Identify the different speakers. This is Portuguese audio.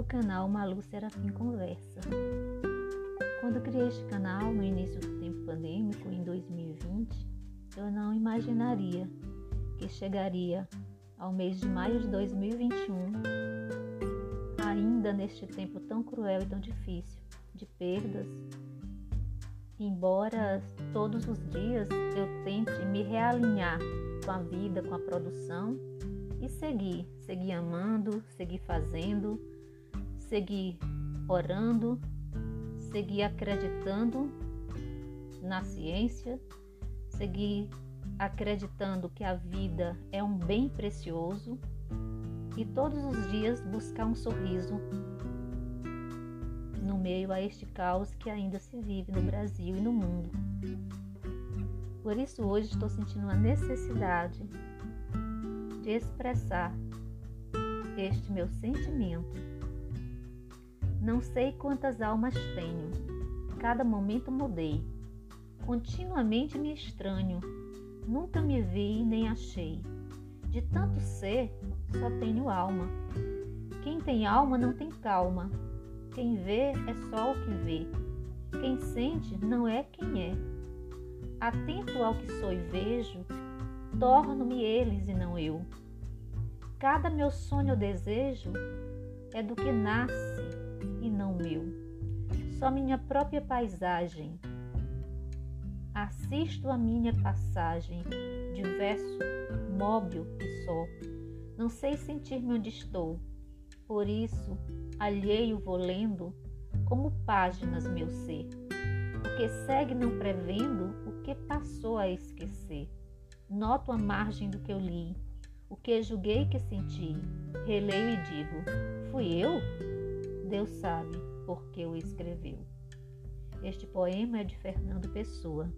Speaker 1: canal Malu Serafim Conversa. Quando criei este canal no início do tempo pandêmico, em 2020, eu não imaginaria que chegaria ao mês de maio de 2021, ainda neste tempo tão cruel e tão difícil, de perdas. Embora todos os dias eu tente me realinhar com a vida, com a produção e seguir, seguir amando, seguir fazendo, seguir orando, seguir acreditando na ciência, seguir acreditando que a vida é um bem precioso e todos os dias buscar um sorriso no meio a este caos que ainda se vive no Brasil e no mundo. Por isso, hoje estou sentindo a necessidade de expressar este meu sentimento. Não sei quantas almas tenho, cada momento mudei. Continuamente me estranho, nunca me vi nem achei. De tanto ser, só tenho alma. Quem tem alma não tem calma. Quem vê é só o que vê. Quem sente não é quem é atento ao que sou e vejo, torno-me eles e não eu. Cada meu sonho ou desejo é do que nasce. Só minha própria paisagem. Assisto a minha passagem, diverso, móvel e só. Não sei sentir-me onde estou, por isso, alheio vou lendo como páginas meu ser, porque segue não prevendo que passou a esquecer. Noto a margem do que eu li, o que julguei que senti. Releio e digo: fui eu? Deus sabe por que o escreveu. Este poema é de Fernando Pessoa.